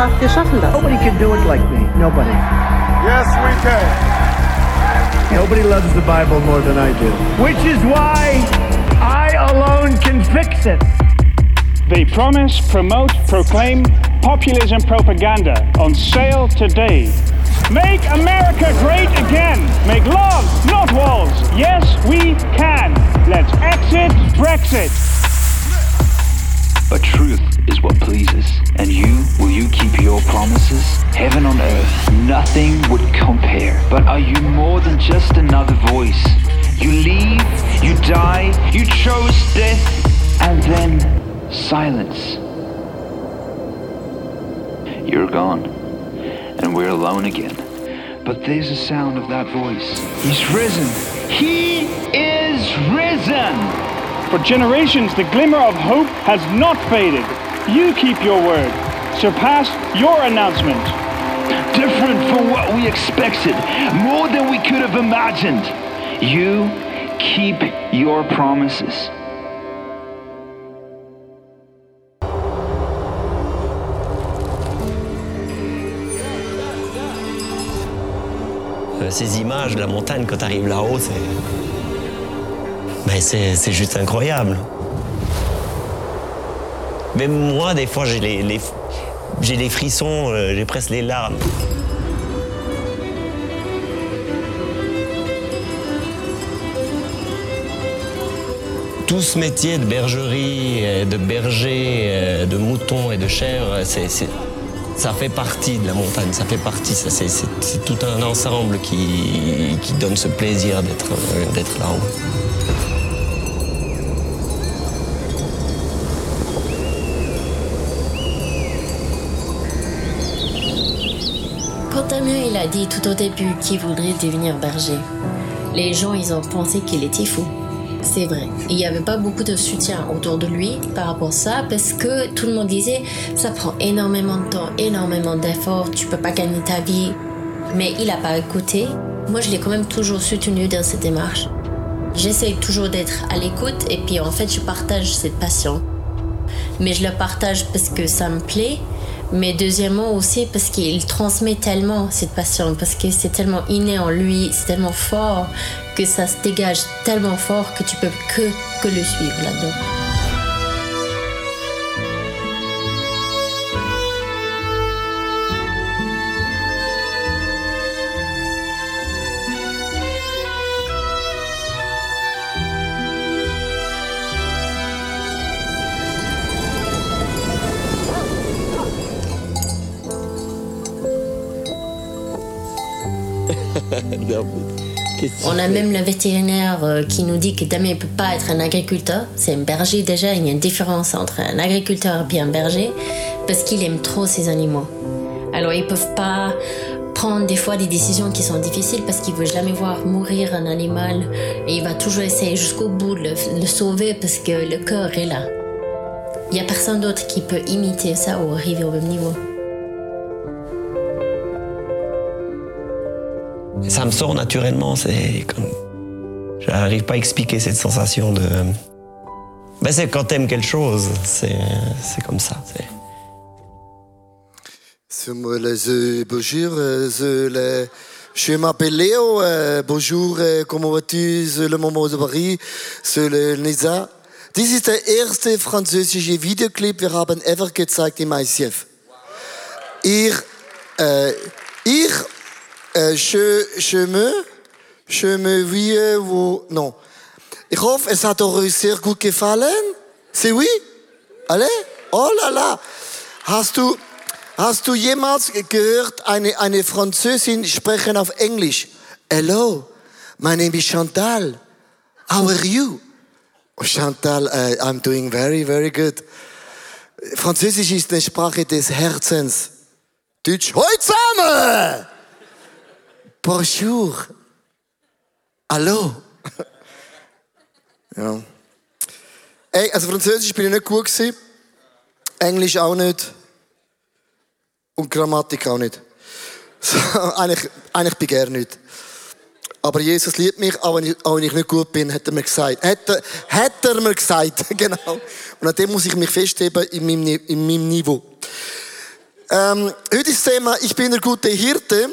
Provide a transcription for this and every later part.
haben so vieles wir schaffen das. Nobody can do it like me. Nobody. Yes, we can. Nobody loves the Bible more than I do. Which is why I alone can fix it. They promise, promote, proclaim populism propaganda on sale today. Make America great again. Make love, not walls. Yes, we can. Let's exit Brexit. But truth is what pleases. And you, will you keep your promises? Heaven on earth, nothing would compare. But are you more than just another voice? You leave, you die, you chose death, and then silence. You're gone, and we're alone again. But there's a sound of that voice. He's risen. He is risen! For generations, the glimmer of hope has not faded. You keep your word. Surpass your announcement. Different from what we expected, more than we could have imagined. You keep your promises. Euh, Ces images de la montagne quand tu arrives là-haut, c'est. Ben, c'est c'est juste incroyable. Même moi, des fois, j'ai les, frissons, euh, j'ai presque les larmes. Tout ce métier de bergerie, euh, de berger, euh, de mouton et de chèvre, ça fait partie de la montagne, ça fait partie, c'est, tout un ensemble qui, donne ce plaisir d'être, d'être là-haut. Il a dit tout au début qu'il voudrait devenir berger, les gens ils ont pensé qu'il était fou. C'est vrai. Il n'y avait pas beaucoup de soutien autour de lui par rapport à ça parce que tout le monde disait ça prend énormément de temps, énormément d'efforts, tu peux pas gagner ta vie. Mais il n'a pas écouté. Moi je l'ai quand même toujours soutenu dans cette démarche. J'essaye toujours d'être à l'écoute et puis en fait je partage cette passion mais je le partage parce que ça me plaît. Mais deuxièmement aussi parce qu'il transmet tellement cette passion, parce que c'est tellement inné en lui, c'est tellement fort que ça se dégage tellement fort que tu peux que, que le suivre là-dedans. On a même le vétérinaire euh, qui nous dit que Damien ne peut pas être un agriculteur. C'est un berger déjà, il y a une différence entre un agriculteur et un berger parce qu'il aime trop ses animaux. Alors ils peuvent pas prendre des fois des décisions qui sont difficiles parce qu'il veut jamais voir mourir un animal et il va toujours essayer jusqu'au bout de le, le sauver parce que le cœur est là. Il y a personne d'autre qui peut imiter ça ou arriver au même niveau. Ça me sort naturellement, c'est comme. J'arrive pas à expliquer cette sensation de. Ben c'est quand t'aimes quelque chose, c'est comme ça. bonjour, euh, je, le- je m'appelle Léo. euh, bonjour, euh, comment vas-tu? Le moment de Paris, c'est le Nisa. Dies ist der erste französische Videoclip, wir haben ever gezeigt im ICF. Ich, äh, ich, äh, je, je me, je me wie, wo, non. Ich hoffe, es hat euch sehr gut gefallen. C'est oui? Allez? Oh là là! Hast du, hast du jemals gehört, eine, eine Französin sprechen auf Englisch? Hello, my name is Chantal. How are you? Oh, Chantal, uh, I'm doing very, very good. Französisch ist eine Sprache des Herzens. Deutsch, hoi zusammen! Bonjour. Hallo. ja. Ey, also Französisch bin ich nicht gut gewesen. Englisch auch nicht. Und Grammatik auch nicht. So, eigentlich, eigentlich bin ich gerne nicht. Aber Jesus liebt mich, auch wenn, ich, auch wenn ich nicht gut bin, hat er mir gesagt. Hat er, hat er mir gesagt, genau. Und an dem muss ich mich festheben in meinem, in meinem Niveau. Ähm, heute ist das Thema, ich bin der gute Hirte.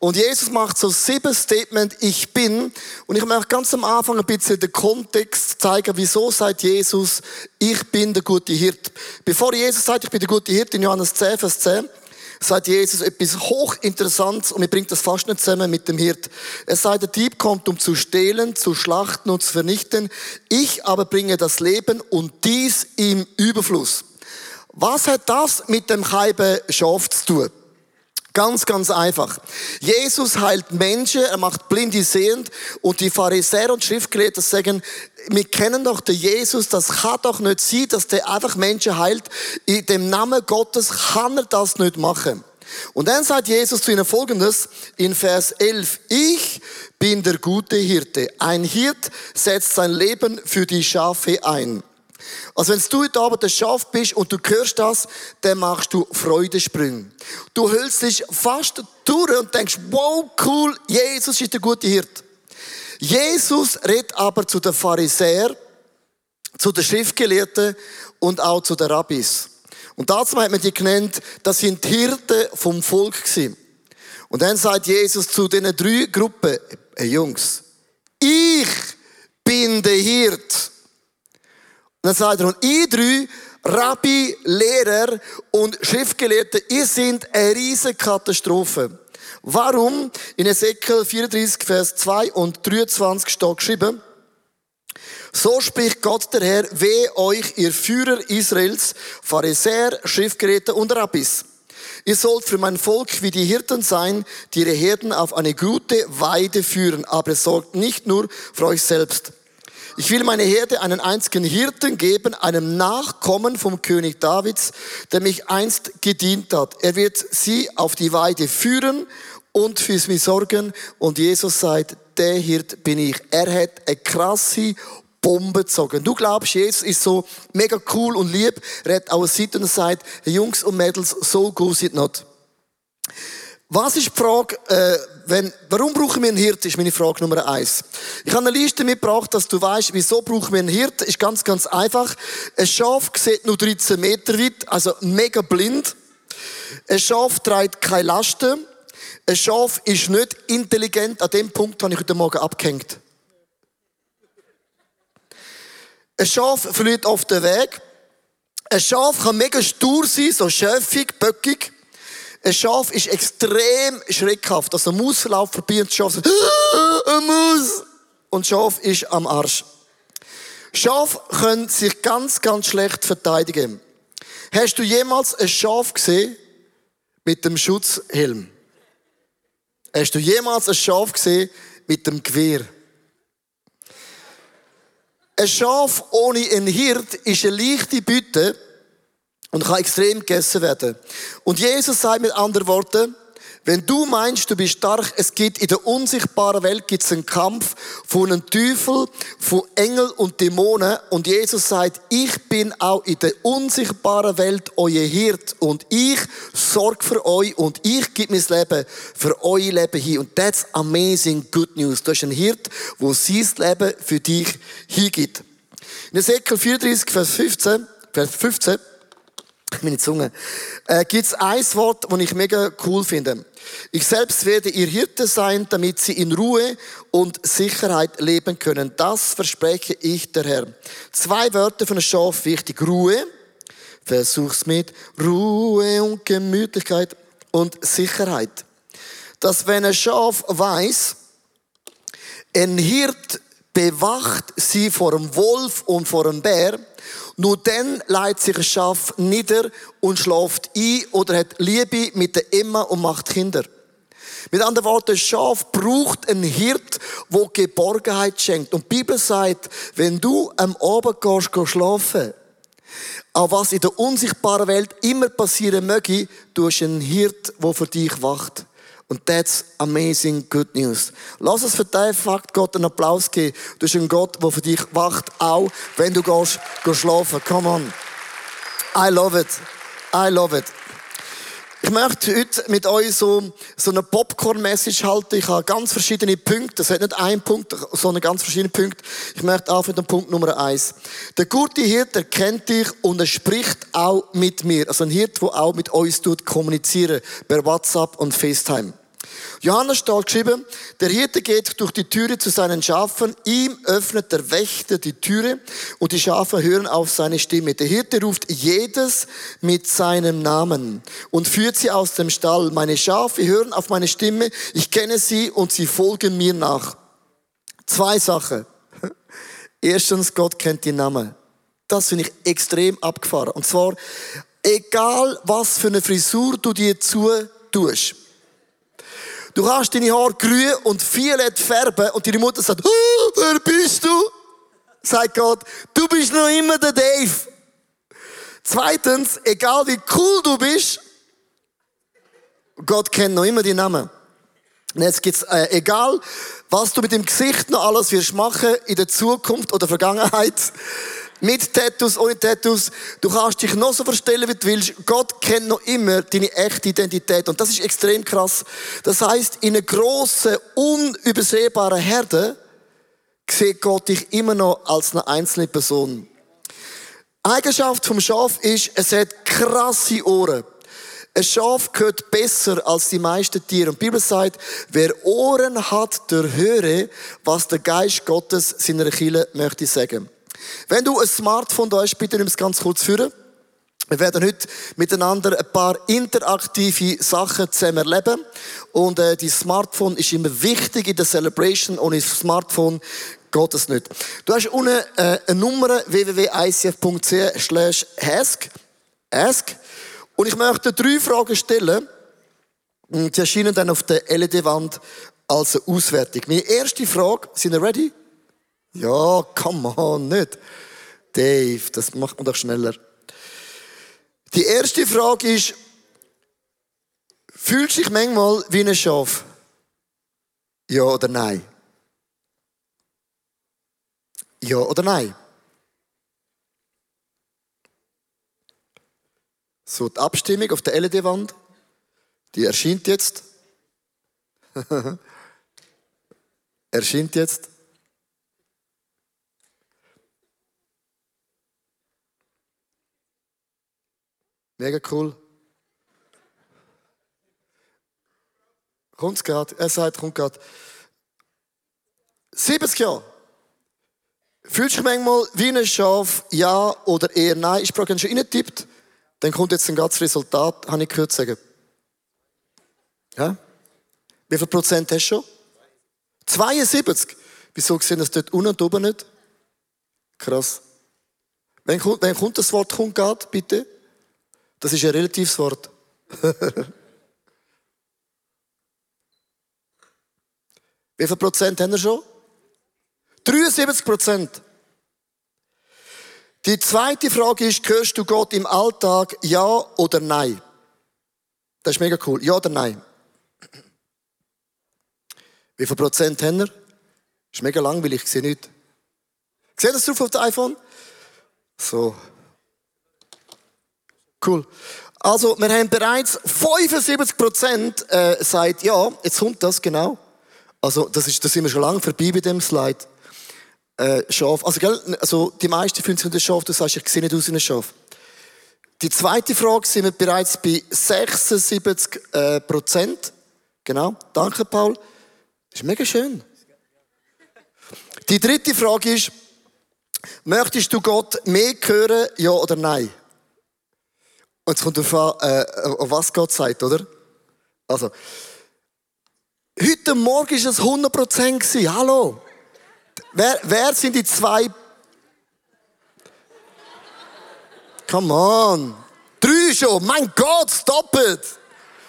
Und Jesus macht so sieben Statement, ich bin. Und ich möchte ganz am Anfang ein bisschen den Kontext zeigen, wieso sagt Jesus, ich bin der gute Hirte. Bevor Jesus sagt, ich bin der gute Hirte in Johannes 10, Vers 10, sagt Jesus etwas hochinteressantes und mir bringt das fast nicht zusammen mit dem Hirt. Er sagt, der Dieb kommt, um zu stehlen, zu schlachten und zu vernichten. Ich aber bringe das Leben und dies im Überfluss. Was hat das mit dem Scheibe Schaf zu tun? Ganz, ganz einfach. Jesus heilt Menschen, er macht Blinde sehend und die Pharisäer und Schriftgelehrten sagen, wir kennen doch den Jesus, das kann doch nicht sein, dass der einfach Menschen heilt. In dem Namen Gottes kann er das nicht machen. Und dann sagt Jesus zu ihnen folgendes in Vers 11. Ich bin der gute Hirte. Ein Hirt setzt sein Leben für die Schafe ein. Also wenn du heute Abend ein Schaf bist und du hörst das, dann machst du Freudensprünge. Du hüllst dich fast durch und denkst, wow, cool, Jesus ist der gute Hirt. Jesus redet aber zu den Pharisäern, zu den Schriftgelehrten und auch zu den Rabbis. Und dazu hat man die genannt, das sind die Hirten vom Volk gewesen. Und dann sagt Jesus zu diesen drei Gruppen, hey Jungs, ich bin der Hirt. Dann sagt er, und ihr drei, Rabbi, Lehrer und Schriftgelehrte, ihr seid eine riesige Katastrophe. Warum? In Ezekiel 34, Vers 2 und 23 steht geschrieben, so spricht Gott der Herr, weh euch, ihr Führer Israels, Pharisäer, Schriftgeräte und Rabbis. Ihr sollt für mein Volk wie die Hirten sein, die ihre Herden auf eine gute Weide führen, aber sorgt nicht nur für euch selbst. Ich will meine Herde einen einzigen Hirten geben, einem Nachkommen vom König Davids, der mich einst gedient hat. Er wird sie auf die Weide führen und für sie sorgen. Und Jesus sagt, der Hirt bin ich. Er hat eine krasse Bombe gezogen. Du glaubst, Jesus ist so mega cool und lieb. Er hat auch eine Seite und sagt, Jungs und Mädels, so gut sind not. Was ist die Frage, äh, wenn, warum brauchen wir einen Hirt, ist meine Frage Nummer eins. Ich habe eine Liste mitgebracht, dass du weißt, wieso brauchen wir einen Hirt. Ist ganz, ganz einfach. Ein Schaf sieht nur 13 Meter weit, also mega blind. Ein Schaf trägt keine Lasten. Ein Schaf ist nicht intelligent. An dem Punkt habe ich heute Morgen abgehängt. Ein Schaf verliert auf den Weg. Ein Schaf kann mega stur sein, so schäfig, böckig. Ein Schaf ist extrem schreckhaft. Also ein Maus verläuft vorbei und das Schaf sagt, ah, ein Maus! Und das Schaf ist am Arsch. Schaf können sich ganz, ganz schlecht verteidigen. Hast du jemals ein Schaf gesehen mit dem Schutzhelm? Hast du jemals ein Schaf gesehen mit dem Gewehr? Ein Schaf ohne einen Hirt ist eine leichte Bütte, und kann extrem gegessen werden. Und Jesus sagt mit anderen Worten, wenn du meinst, du bist stark, es gibt in der unsichtbaren Welt gibt's einen Kampf von einem Teufel, von Engel und Dämonen. Und Jesus sagt, ich bin auch in der unsichtbaren Welt euer Hirt und ich sorge für euch und ich gebe mein Leben für euer Leben hin. Und that's amazing good news. Du hast einen Hirt, wo sein Leben für dich hingibt. In Ezekiel 34, Vers 15, Vers 15 meine Zunge, äh, gibt es ein Wort, das ich mega cool finde. Ich selbst werde ihr Hirte sein, damit sie in Ruhe und Sicherheit leben können. Das verspreche ich der Herr. Zwei Wörter von einem Schaf wichtig. Ruhe. Versuch's mit Ruhe und Gemütlichkeit und Sicherheit. Dass wenn ein Schaf weiß, ein Hirt bewacht sie vor dem Wolf und vor dem Bär, nur dann leitet sich ein Schaf nieder und schläft ein oder hat Liebe mit der Emma und macht Kinder. Mit anderen Worten, ein Schaf braucht einen Hirt, der Geborgenheit schenkt. Und die Bibel sagt, wenn du am Abend gehst, gehst schlafen, auch was in der unsichtbaren Welt immer passieren möge, du hast einen Hirt, der für dich wacht. Und that's amazing good news. Lass uns für diesen Fakt Gott einen Applaus geben. Du bist ein Gott, der für dich wacht, auch wenn du gehst, gehst schlafen. Come on. I love it. I love it. Ich möchte heute mit euch so, so eine Popcorn-Message halten. Ich habe ganz verschiedene Punkte. Das hat nicht einen Punkt, sondern ganz verschiedene Punkte. Ich möchte anfangen mit dem Punkt Nummer eins. Der gute Hirte kennt dich und er spricht auch mit mir. Also ein Hirt, der auch mit uns tut, kommunizieren. Per WhatsApp und FaceTime. Johannes steht geschrieben, der Hirte geht durch die Türe zu seinen Schafen, ihm öffnet der Wächter die Türe und die Schafe hören auf seine Stimme. Der Hirte ruft jedes mit seinem Namen und führt sie aus dem Stall. Meine Schafe hören auf meine Stimme, ich kenne sie und sie folgen mir nach. Zwei Sachen. Erstens, Gott kennt die Namen. Das finde ich extrem abgefahren. Und zwar, egal was für eine Frisur du dir zu tust. Du kannst deine Haare grün und violett färben und deine Mutter sagt, oh, wer bist du? Sagt Gott, du bist noch immer der Dave. Zweitens, egal wie cool du bist, Gott kennt noch immer die Namen. Und jetzt gibt's, äh, egal, was du mit dem Gesicht noch alles wirst machen in der Zukunft oder Vergangenheit, mit Tattoos, ohne Tattoos. Du kannst dich noch so verstellen, wie du willst. Gott kennt noch immer deine echte Identität. Und das ist extrem krass. Das heißt, in einer grossen, unübersehbaren Herde sieht Gott dich immer noch als eine einzelne Person. Eigenschaft vom Schaf ist, es hat krasse Ohren. Ein Schaf gehört besser als die meisten Tiere. Und die Bibel sagt, wer Ohren hat, der höre, was der Geist Gottes seiner Kirche möchte sagen. Wenn du ein Smartphone da hast, bitte nimm es ganz kurz führen. Wir werden heute miteinander ein paar interaktive Sachen zusammen erleben. Und äh, die Smartphone ist immer wichtig in der Celebration. Ohne Smartphone geht es nicht. Du hast unten äh, eine Nummer www.icf.ch slash ask. Und ich möchte drei Fragen stellen. Und die erscheinen dann auf der LED-Wand als Auswertung. Meine erste Frage, sind ihr ready? Ja, come on, nicht. Dave, das macht man doch schneller. Die erste Frage ist, fühlst du dich manchmal wie ein Schaf? Ja oder nein? Ja oder nein? So, die Abstimmung auf der LED-Wand, die erscheint jetzt. erscheint jetzt. Mega cool. Kommt's gerade? Er sagt, kommt gerade. 70 Jahre. Fühlst du dich manchmal wie ein Schaf, ja oder eher nein? Ich brauche schon reintippt, dann kommt jetzt ein ganzes Resultat, habe ich gehört sagen. Ja? Wie viel Prozent hast du schon? 72. Wieso sehen das dort unten und oben nicht? Krass. Wenn kommt, wenn kommt das Wort kommt gerade, bitte? Das ist ein relatives Wort. Wie viel Prozent haben wir schon? 73 Prozent. Die zweite Frage ist, hörst du Gott im Alltag ja oder nein? Das ist mega cool. Ja oder nein? Wie viel Prozent haben wir? Das ist mega langweilig, ich sehe nicht. Seht ihr das drauf auf dem iPhone? So. Cool. Also, wir haben bereits 75 Prozent äh, sagt ja, jetzt kommt das genau. Also, das ist, das sind wir schon lange vorbei bei dem Slide. Äh, Schaf. Also, gell, also, die meisten fühlen sich ein Schaf, du sagst, ich sehe nicht aus wie ein Schaf. Die zweite Frage sind wir bereits bei 76 äh, Prozent. Genau. Danke, Paul. Das ist mega schön. Die dritte Frage ist, möchtest du Gott mehr hören, ja oder nein? Und es kommt darauf an, äh, was Gott sagt, oder? Also, heute Morgen war es 100% gewesen. Hallo? Wer, wer sind die zwei? Come on. Drei schon. Mein Gott, stop it.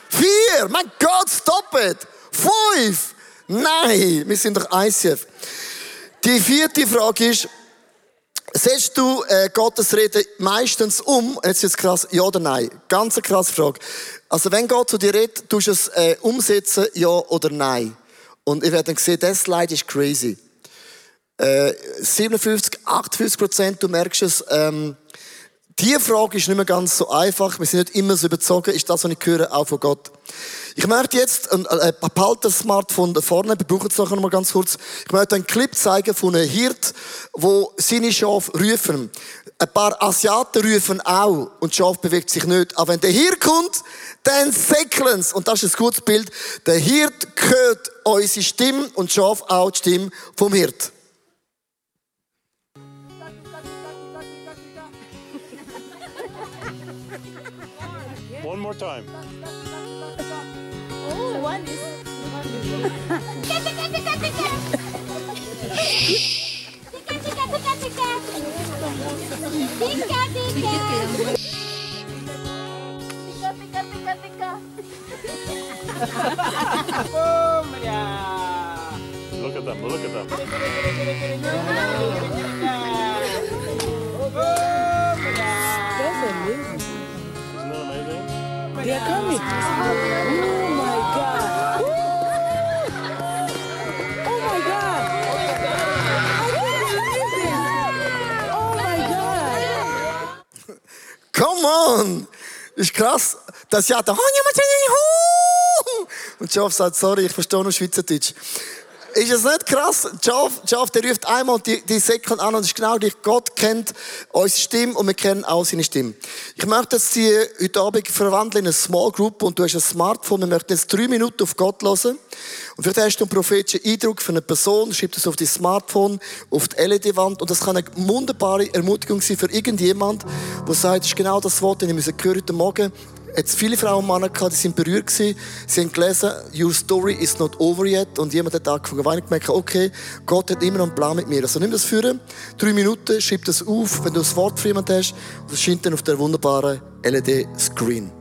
Vier. Mein Gott, stop it. Fünf. Nein, wir sind doch ICF. Die vierte Frage ist, Setzt du äh, Gottes Rede meistens um? Jetzt ist krass, ja oder nein? Ganz eine krasse Frage. Also wenn Gott zu dir redet, tust du es äh, umsetzen, ja oder nein? Und ihr werdet sehen, das Slide ist crazy. Äh, 57, 58 Prozent, du merkst es, ähm, Die Frage ist nicht mehr ganz so einfach. Wir sind nicht immer so überzogen. Ist das, was ich höre, auch von Gott? Ich möchte jetzt, ein, behalte das Smartphone da vorne, wir brauchen es noch mal ganz kurz. Ich möchte einen Clip zeigen von einem Hirt, wo seine Schafe rufen. Ein paar Asiaten rufen auch und das Schaf bewegt sich nicht. Aber wenn der Hirt kommt, dann säckeln Und das ist ein gutes Bild. Der Hirt hört unsere Stimme und das Schaf auch die Stimme vom Hirt. One more time. manis. Look at them, look at them. That's amazing. They are coming. Oh my God. Oh my God. Oh my God. Come on! Ist krass. Das ja der Und Schaf sagt, sorry, ich verstehe nur Schweizerdeutsch. Ist es nicht krass? Schaf, Schaf der ruft einmal die, die Säckeln an und es ist genau gleich. Gott kennt unsere Stimme und wir kennen auch seine Stimme. Ich möchte jetzt sie heute Abend verwandeln in eine Small Group und du hast ein Smartphone. Wir möchten jetzt drei Minuten auf Gott hören. Und vielleicht hast du einen prophetischen Eindruck für eine Person, schreib das auf dein Smartphone, auf die LED-Wand und das kann eine wunderbare Ermutigung sein für irgendjemand, der sagt, das ist genau das Wort, das ich heute Morgen jetzt viele Frauen und Männer gehabt, die sind berührt gewesen. Sie haben gelesen, your story is not over yet. Und jemand hat angefangen, weil ich gemerkt okay, Gott hat immer noch einen Plan mit mir. Also nimm das für drei Minuten, schreib das auf, wenn du das Wort für jemanden hast. Und das scheint dann auf der wunderbaren LED-Screen.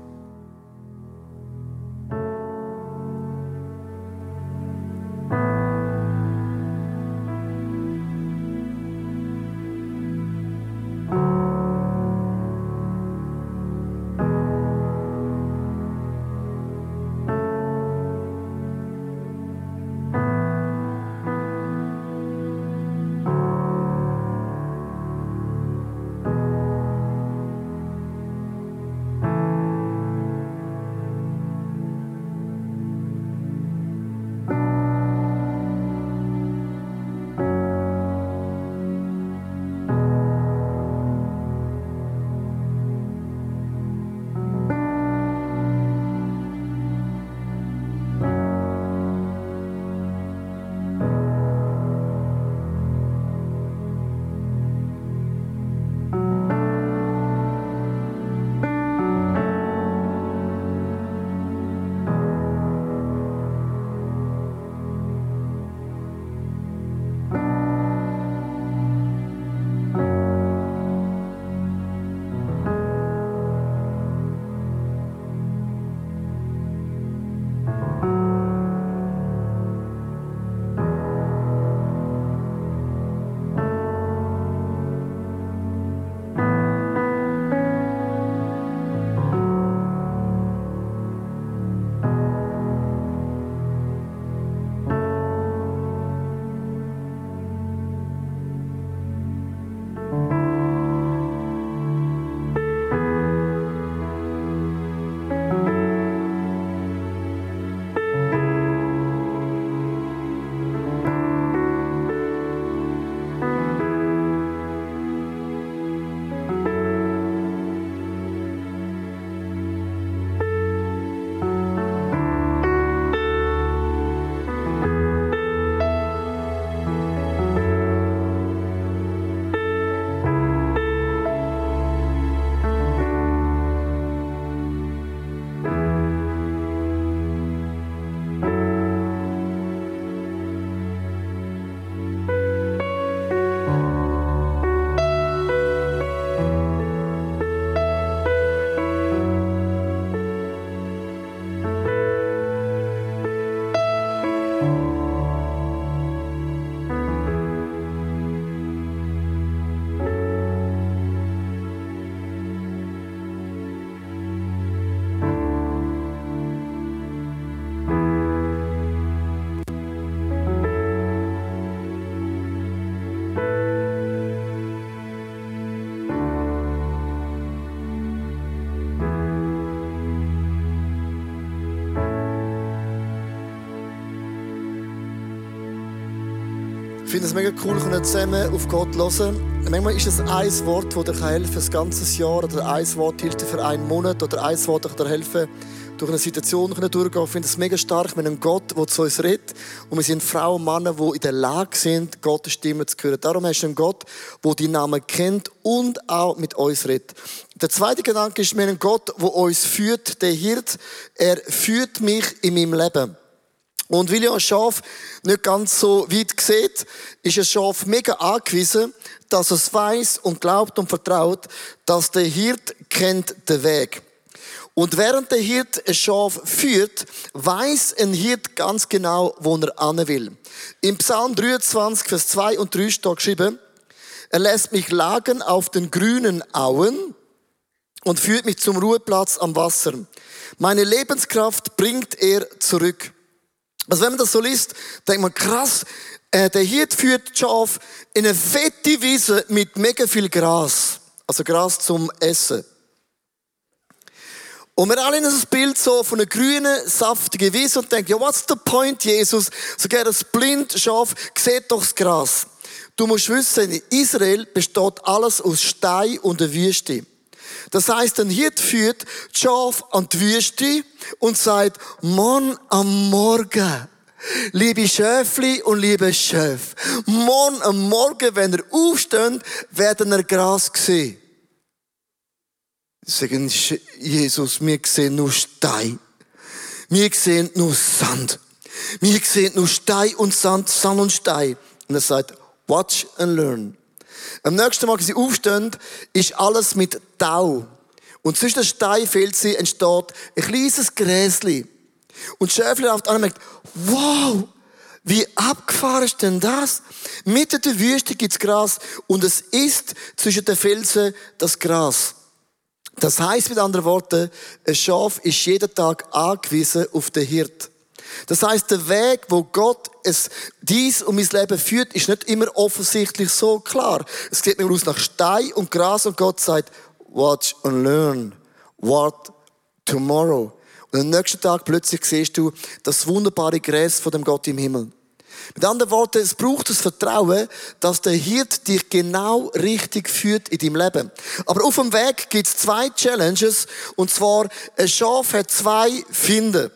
Ich finde es mega cool, zusammen auf Gott hören. Manchmal ist es ein Wort, das dir helfen kann, das ganze Jahr, oder ein Wort hilft dir für einen Monat, oder ein Wort das dir helfen durch eine Situation durchgehen. Ich finde es mega stark, wenn ein Gott, der zu uns redet, und wir sind Frauen und Männer, die in der Lage sind, Gottes Stimme zu hören. Darum hast du einen Gott, der die Namen kennt und auch mit uns redet. Der zweite Gedanke ist, wir haben einen Gott, der uns führt, der Hirt, er führt mich in meinem Leben. Und weil ja ein Schaf nicht ganz so weit sieht, ist ein Schaf mega angewiesen, dass es weiß und glaubt und vertraut, dass der Hirt kennt den Weg. Und während der Hirt ein Schaf führt, weiß ein Hirt ganz genau, wo er an will. Im Psalm 23, Vers 2 und 3 steht geschrieben, er lässt mich lagen auf den grünen Auen und führt mich zum Ruheplatz am Wasser. Meine Lebenskraft bringt er zurück. Also wenn man das so liest, denkt man, krass, äh, der Hirt führt Schaf in eine fette Wiese mit mega viel Gras. Also Gras zum Essen. Und wir alle in das Bild so von einer grünen, saftigen Wiese und denken, ja, what's the point, Jesus? Sogar das blind Schaf sieht doch das Gras. Du musst wissen, in Israel besteht alles aus Stein und der Wüste. Das heißt, ein Hirt führt das Schaf an die Wüste und sagt, Mann am Morgen, liebe Schäfli und liebe Schäf, morgen am Morgen, wenn er aufsteht, werden er Gras sehen. Sagen, Jesus, wir sehen nur Stein. Wir sehen nur Sand. Wir sehen nur Stein und Sand, Sand und Stein. Und er sagt, watch and learn. Am nächsten wenn sie aufstehen, ist alles mit Tau. Und zwischen den Steinfelsen entsteht ein kleines Gräsli. Und Schäfli läuft an und merkt, wow, wie abgefahren ist denn das? Mitten der Wüste gibt's Gras und es ist zwischen den Felsen das Gras. Das heißt mit anderen Worten, ein Schaf ist jeden Tag angewiesen auf den Hirt. Das heißt, der Weg, wo Gott es dies und mein Leben führt, ist nicht immer offensichtlich so klar. Es geht mir aus nach Stein und Gras und Gott sagt, watch and learn. What tomorrow. Und am nächsten Tag plötzlich siehst du das wunderbare Gräs von dem Gott im Himmel. Mit anderen Worten, es braucht das Vertrauen, dass der Hirt dich genau richtig führt in deinem Leben. Aber auf dem Weg gibt es zwei Challenges. Und zwar, ein Schaf hat zwei Finden.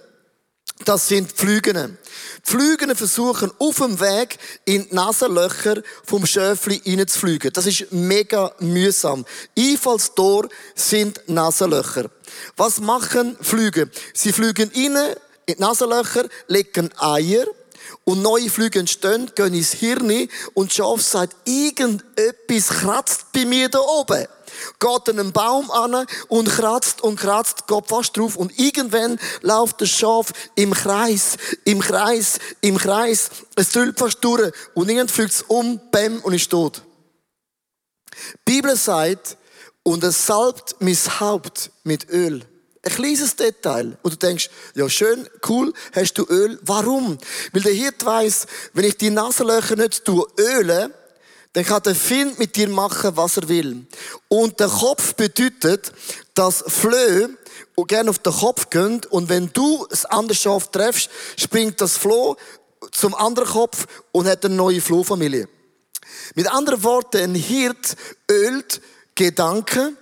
Das sind Pflügene. Pflügene versuchen auf dem Weg in die Nasenlöcher vom Schöfli reinzufliegen. Das ist mega mühsam. Einfallstor sind Nasenlöcher. Was machen Flüge? Sie fliegen rein in die Nasenlöcher, legen Eier und neue Flüge entstehen, gehen ins Hirn und das Schaf sagt, irgendetwas kratzt bei mir da oben geht an einen Baum an und kratzt und kratzt, geht fast drauf und irgendwann läuft das Schaf im Kreis, im Kreis, im Kreis. Es drüllt fast durch und irgendwann fliegt es um, bäm und ist tot. Die Bibel sagt, und es salbt mein Haupt mit Öl. Ein kleines Detail. Und du denkst, ja schön, cool, hast du Öl. Warum? Weil der Hirt weiss, wenn ich die Nasenlöcher nicht öle, dann kann der Find mit dir machen, was er will. Und der Kopf bedeutet, dass Flöhe gerne auf den Kopf gehen und wenn du das andere Schaf treffst, springt das Floh zum anderen Kopf und hat eine neue Flohfamilie. Mit anderen Worten, ein Hirt ölt Gedanken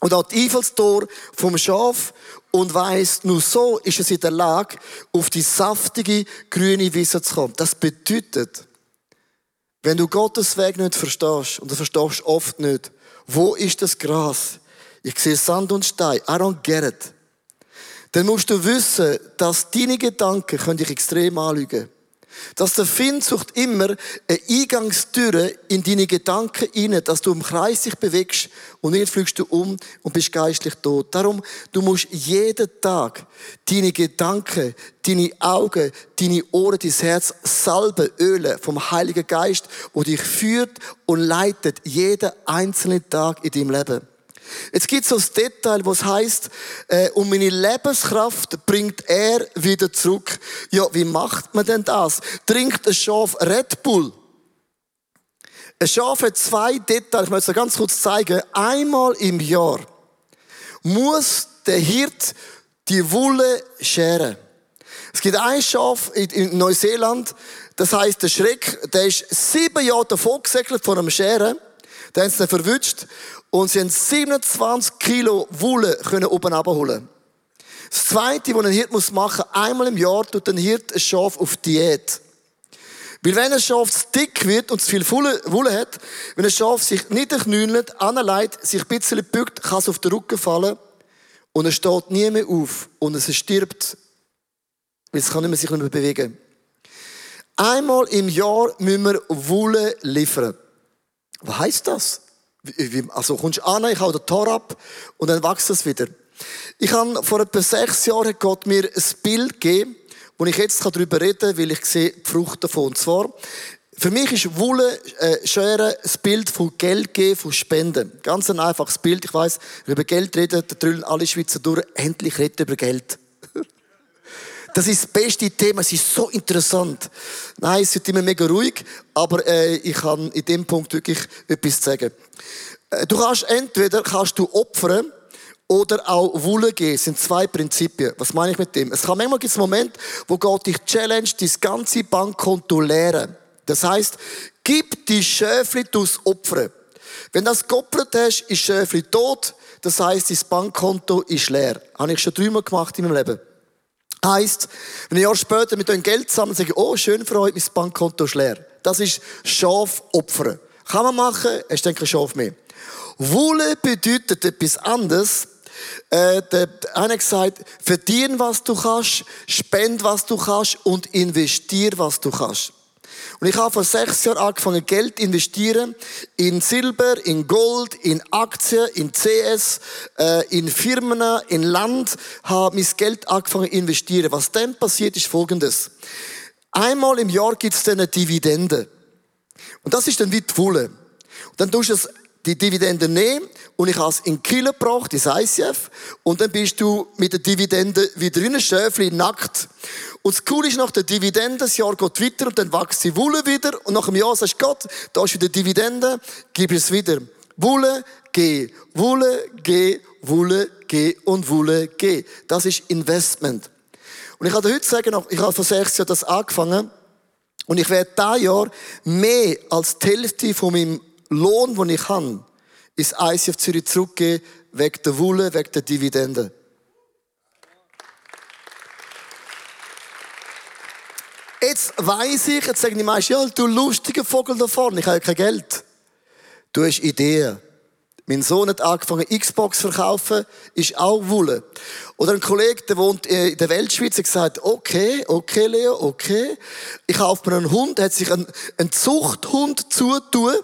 und auch die Einfallstor vom Schaf und weiss, nur so ist es in der Lage, auf die saftige grüne Wiese zu kommen. Das bedeutet, wenn du Gottes Weg nicht verstehst, und das verstehst du oft nicht, wo ist das Gras? Ich sehe Sand und Stein. I don't get it. Dann musst du wissen, dass deine Gedanken können dich extrem anlügen dass der Find sucht immer eine Eingangstür in deine Gedanken rein, dass du im Kreis dich bewegst und nicht fliegst du um und bist geistlich tot. Darum, du musst jeden Tag deine Gedanken, deine Augen, deine Ohren, dein Herz salben, ölen vom Heiligen Geist, wo dich führt und leitet jeden einzelnen Tag in deinem Leben. Jetzt gibt es so das Detail, was heißt, äh, um meine Lebenskraft bringt er wieder zurück. Ja, wie macht man denn das? Trinkt ein Schaf Red Bull? Ein Schaf hat zwei Details, ich möchte es ganz kurz zeigen. Einmal im Jahr muss der Hirt die Wolle scheren. Es gibt ein Schaf in Neuseeland, Das heisst, der Schreck, der ist sieben Jahre davon gesegelt von einem Scheren. Den haben sie dann verwünscht. Und sie haben 27 Kilo Wolle können oben abholen. Das Zweite, was ein Hirt muss machen, einmal im Jahr tut ein Hirt ein Schaf auf Diät. Weil wenn ein Schaf zu dick wird und zu viel Wolle hat, wenn ein Schaf sich niederknüllt, anleitet, sich ein bisschen bückt, kann es auf den Rücken fallen und es steht nie mehr auf und es stirbt, weil es kann nicht mehr sich nicht mehr bewegen. Einmal im Jahr müssen wir Wolle liefern. Was heisst das? Also kommst du an, ich hau den Tor ab und dann wächst es wieder. Ich habe vor etwa sechs Jahren Gott mir ein Bild gegeben, wo ich jetzt darüber reden kann, weil ich sehe die Frucht davon. Und zwar, für mich ist Wolle, äh, Schere ein Bild von Geld geben, von Spenden. Ganz ein einfaches Bild. Ich weiss, wenn wir über Geld reden, da drüllen alle Schweizer durch, endlich reden über Geld. Das ist das beste Thema. Es ist so interessant. Nein, es wird immer mega ruhig, aber äh, ich kann in dem Punkt wirklich etwas sagen. Äh, du kannst entweder kannst du opfern oder auch Wolle geben. Das sind zwei Prinzipien. Was meine ich mit dem? Es kann manchmal gibt einen Moment, wo Gott dich challenge, dein ganze Bankkonto leeren. Das heißt, gib die Schöfli durchs Opfern. Wenn du das geopfert hast, ist Schöfli tot. Das heißt, dein Bankkonto ist leer. Habe ich schon dreimal gemacht in meinem Leben. Heißt, wenn ein Jahr später mit euch Geld zusammen sage, oh, schön für mein Bankkonto ist leer. Das ist Schaf opfern. Kann man machen, hast dann kein Schaf mehr. Wohle bedeutet etwas anderes. Äh, der eine hat gesagt, verdien, was du kannst, spend, was du kannst und investier, was du kannst. Und ich habe vor sechs Jahren angefangen, Geld zu investieren in Silber, in Gold, in Aktien, in CS, äh, in Firmen, in Land, habe mein Geld angefangen zu investieren. Was dann passiert, ist Folgendes. Einmal im Jahr gibt es dann eine Dividende. Und das ist dann wie die Wolle. Und dann tust du es, die Dividende nehmen und ich habe es in Kilo gebracht, ins ICF. Und dann bist du mit der Dividende wieder in Schäfli nackt. Und das Coole ist, nach der Dividende, das Jahr geht weiter und dann wächst die Wolle wieder. Und nach einem Jahr sagst du, Gott, da ist wieder Dividende, gib es wieder. Wolle, geh, Wolle, geh, Wolle, geh und Wolle, geh. Das ist Investment. Und ich kann dir heute sagen, ich habe vor sechs Jahren das angefangen. Und ich werde dieses Jahr mehr als die Hälfte von meinem Lohn, den ich habe, ins ICF Zürich zurückgeben, wegen der Wolle, wegen der Dividende. Jetzt weiss ich, jetzt sagen die meisten, ja, du lustiger Vogel da vorne, ich habe ja kein Geld. Du hast Ideen. Mein Sohn hat angefangen, Xbox zu verkaufen, ist auch Wolle. Oder ein Kollege, der wohnt in der Weltschweiz, hat gesagt, okay, okay, Leo, okay. Ich kaufe mir einen Hund, hat sich einen, einen Zuchthund zutun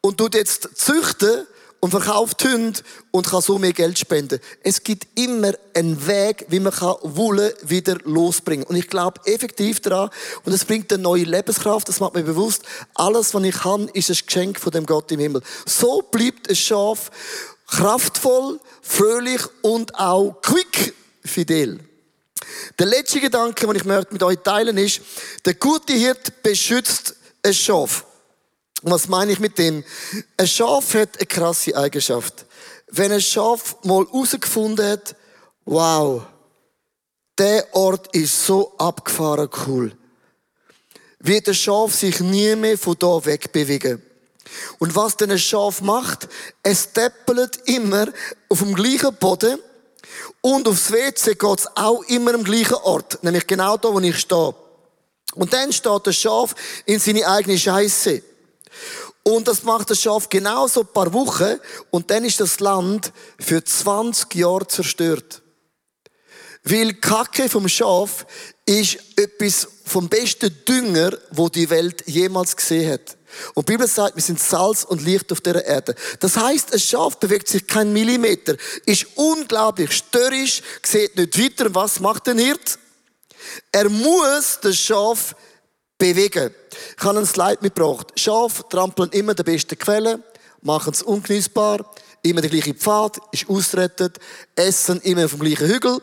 und tut jetzt züchten und verkauft Hunde und kann so mehr Geld spenden. Es gibt immer einen Weg, wie man kann Wolle wieder losbringen Und ich glaube effektiv daran, und es bringt eine neue Lebenskraft, das macht mir bewusst, alles, was ich kann, ist ein Geschenk von dem Gott im Himmel. So bleibt ein Schaf kraftvoll, fröhlich und auch quick fidel. Der letzte Gedanke, den ich möchte mit euch teilen, ist, der gute Hirt beschützt ein Schaf. Und was meine ich mit dem? Ein Schaf hat eine krasse Eigenschaft. Wenn ein Schaf mal herausgefunden hat, wow, der Ort ist so abgefahren cool, wird ein Schaf sich nie mehr von da wegbewegen. Und was denn ein Schaf macht, es deppelt immer auf dem gleichen Boden und aufs WC geht's auch immer am gleichen Ort, nämlich genau da, wo ich stehe. Und dann steht das Schaf in seine eigene Scheiße. Und das macht das Schaf genauso ein paar Wochen und dann ist das Land für 20 Jahre zerstört. Weil Kacke vom Schaf ist etwas vom besten Dünger, wo die Welt jemals gesehen hat. Und die Bibel sagt, wir sind Salz und Licht auf der Erde. Das heißt, ein Schaf bewegt sich keinen Millimeter, ist unglaublich störrisch, sieht nicht weiter. Was macht ein Hirt? Er muss das Schaf bewegen. Ich habe einen Slide mitgebracht. Schaf trampeln immer der besten Quelle, machen es ungenießbar, immer der gleiche Pfad, ist ausrettet, essen immer vom gleichen Hügel,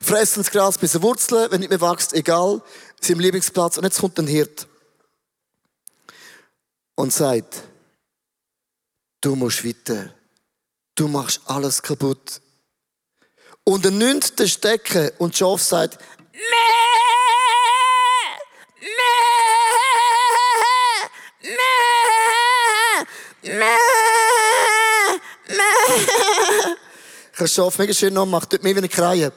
fressen das Gras bis zur Wurzeln, wenn nicht mehr wächst, egal, sie im Lieblingsplatz. Und jetzt kommt ein Hirt und sagt, du musst weiter. Du machst alles kaputt. Und er nimmt den Stecken und das Schaf sagt! Mäh! Das Schaf mega schön nachgemacht, dort mehr wie ein Kreien.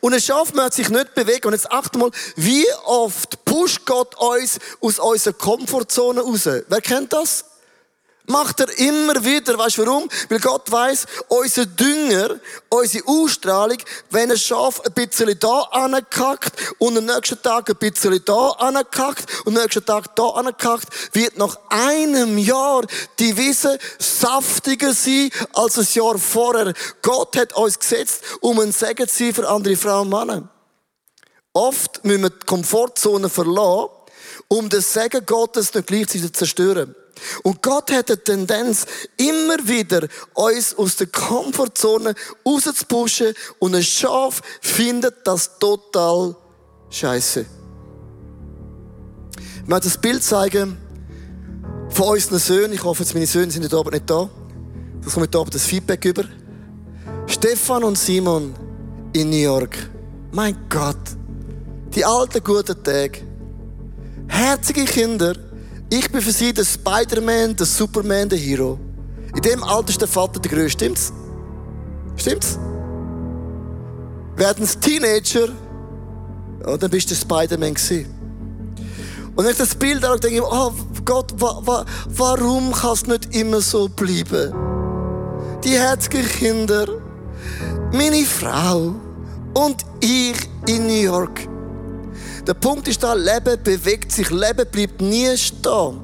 Und ein Schaf möchte sich nicht bewegen. Und jetzt achte mal, wie oft pusht Gott uns aus unserer Komfortzone raus? Wer kennt das? Macht er immer wieder. Weißt du warum? Weil Gott weiß, unser Dünger, unsere Ausstrahlung, wenn ein Schaf ein bisschen da ankackt und am nächsten Tag ein bisschen da ankackt und am nächsten Tag da ankackt, wird nach einem Jahr die Wiese saftiger sein als ein Jahr vorher. Gott hat uns gesetzt, um ein Segen zu sein für andere Frauen und Männer. Oft müssen wir die Komfortzone verlassen, um das Segen Gottes nicht gleichzeitig zu zerstören. Und Gott hat eine Tendenz, immer wieder uns aus der Komfortzone rauszupushen und ein Schaf findet das total scheiße. Ich möchte das Bild zeigen von unseren Söhnen. Ich hoffe, meine Söhne sind heute Abend nicht da. Das kommt heute Abend das Feedback über. Stefan und Simon in New York. Mein Gott. Die alten guten Tage. Herzige Kinder. Ich bin für sie der Spider-Man, der Superman, der Hero. In dem Alter ist der Vater der Größte. Stimmt's? Stimmt's? Werden es Teenager, ja, dann bist du der Spider-Man gewesen. Und wenn ich das Bild anschaue, denke ich, oh Gott, wa, wa, warum kann es nicht immer so bleiben? Die herzigen Kinder, meine Frau und ich in New York. Der Punkt ist da, Leben bewegt sich, Leben bleibt nie stehen.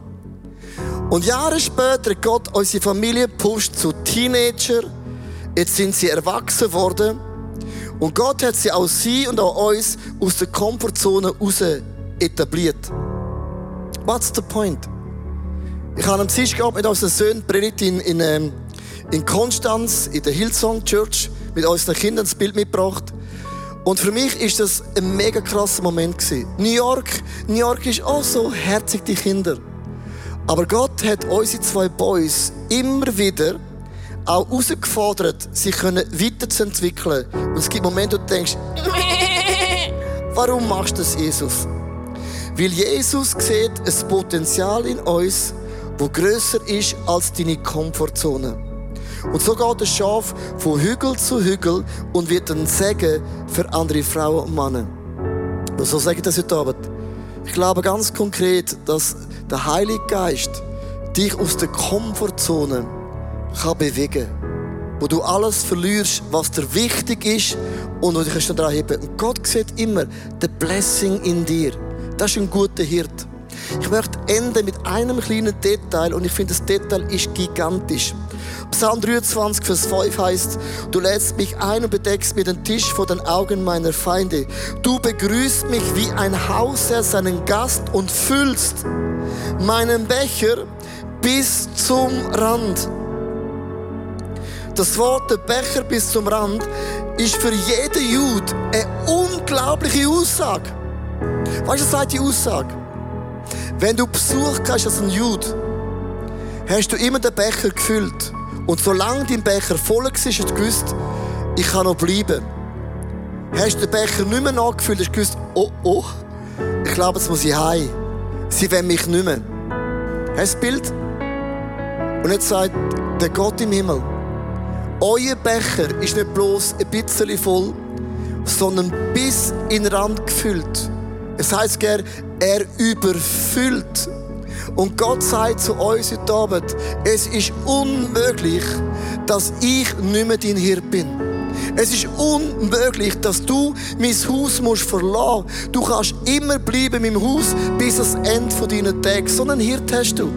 Und Jahre später hat Gott unsere Familie gepusht zu Teenager. Jetzt sind sie erwachsen worden. Und Gott hat sie auch sie und auch uns aus der Komfortzone raus etabliert. What's the point? Ich habe am gehabt mit unseren Söhnen predigt in, in, ähm, in Konstanz, in der Hillsong Church, mit unseren Kindern das Bild mitgebracht. Und für mich ist das ein mega krasser Moment gewesen. New York, New York ist auch so herzig, die Kinder. Aber Gott hat unsere zwei Boys immer wieder auch herausgefordert, sich weiterzuentwickeln. Und es gibt Momente, wo du denkst, warum machst du das, Jesus? Weil Jesus sieht ein Potenzial in uns, wo größer ist als deine Komfortzone. Und so geht das Schaf von Hügel zu Hügel und wird ein Segen für andere Frauen und Männer. Und so sage ich das heute Abend. Ich glaube ganz konkret, dass der Heilige Geist dich aus der Komfortzone kann bewegen wo du alles verlierst, was dir wichtig ist und du dich daran heben Und Gott sieht immer the blessing in dir. Das ist ein guter Hirt. Ich möchte enden mit einem kleinen Detail und ich finde, das Detail ist gigantisch. Psalm 23, Vers 5 heißt, du lädst mich ein und bedeckst mir den Tisch vor den Augen meiner Feinde. Du begrüßt mich wie ein Hausherr seinen Gast und füllst meinen Becher bis zum Rand. Das Wort der Becher bis zum Rand ist für jeden Jude eine unglaubliche Aussage. Weißt du, was sagt die Aussage? Wenn du Besuch hast als ein Jude, hast du immer den Becher gefüllt. Und solange dein Becher voll war, hast du gewusst, ich kann noch bleiben. Hast du den Becher nicht mehr nachgefüllt, hast du gewusst, oh, oh, ich glaube, jetzt muss ich heim. Sie wollen mich nicht mehr. Hast du das Bild? Und jetzt sagt der Gott im Himmel, euer Becher ist nicht bloß ein bisschen voll, sondern bis in den Rand gefüllt. Es heißt gern, er überfüllt. Und Gott sagt zu uns heute Abend, es ist unmöglich, dass ich nicht mehr dein Hirt bin. Es ist unmöglich, dass du mein Haus musst verlassen musst. Du kannst immer bleiben meinem Haus bis ans Ende deiner Tage. So einen Hirt hast du.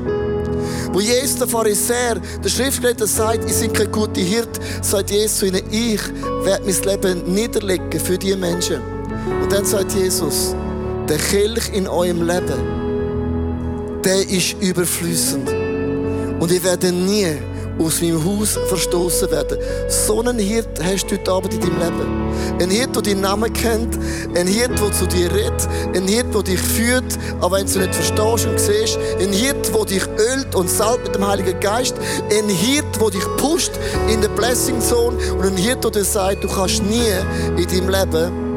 Wo Jesus, der Pharisäer, der Schriftgelehrte sagt, ich bin kein guter Hirt, sagt Jesus zu ihnen, ich werde mein Leben niederlegen für diese Menschen. Und dann sagt Jesus, der Kelch in eurem Leben, der ist überflüssend. Und ich werde nie aus meinem Haus verstoßen werden. So einen Hirt hast du heute Abend in deinem Leben. Ein Hirt, der deinen Namen kennt. Ein Hirt, der zu dir redet. Ein Hirt, der dich führt, aber wenn du nicht verstehst und siehst. Ein Hirt, der dich ölt und salbt mit dem Heiligen Geist. Ein Hirt, der dich pusht in der Blessing Zone. Und ein Hirt, der dir sagt, du kannst nie in deinem Leben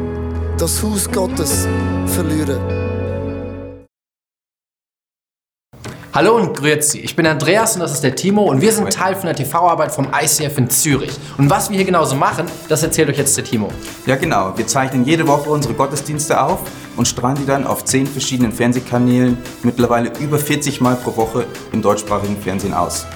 das Haus Gottes verlieren. Hallo und grüezi. Ich bin Andreas und das ist der Timo und wir sind Teil von der TV-Arbeit vom ICF in Zürich. Und was wir hier genauso machen, das erzählt euch jetzt der Timo. Ja, genau. Wir zeichnen jede Woche unsere Gottesdienste auf und strahlen die dann auf zehn verschiedenen Fernsehkanälen, mittlerweile über 40 Mal pro Woche im deutschsprachigen Fernsehen aus.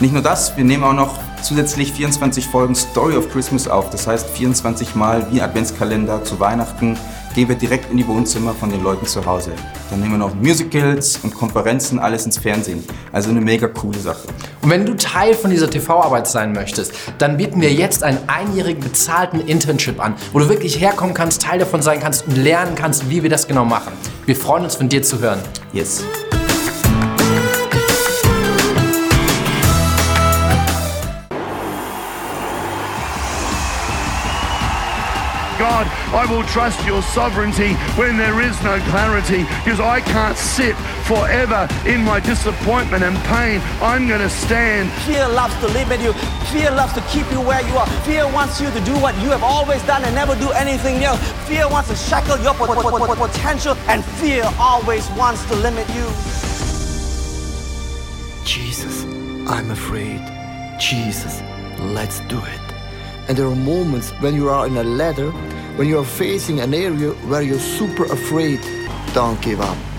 Nicht nur das, wir nehmen auch noch zusätzlich 24 Folgen Story of Christmas auf. Das heißt 24 Mal wie Adventskalender zu Weihnachten gehen wir direkt in die Wohnzimmer von den Leuten zu Hause. Dann nehmen wir noch Musicals und Konferenzen, alles ins Fernsehen. Also eine mega coole Sache. Und wenn du Teil von dieser TV-Arbeit sein möchtest, dann bieten wir jetzt einen einjährigen bezahlten Internship an, wo du wirklich herkommen kannst, Teil davon sein kannst und lernen kannst, wie wir das genau machen. Wir freuen uns, von dir zu hören. Yes. God, I will trust your sovereignty when there is no clarity because I can't sit forever in my disappointment and pain. I'm going to stand. Fear loves to limit you. Fear loves to keep you where you are. Fear wants you to do what you have always done and never do anything else. Fear wants to shackle your pot- pot- pot- potential, and fear always wants to limit you. Jesus, I'm afraid. Jesus, let's do it. And there are moments when you are in a ladder, when you are facing an area where you're super afraid. Don't give up.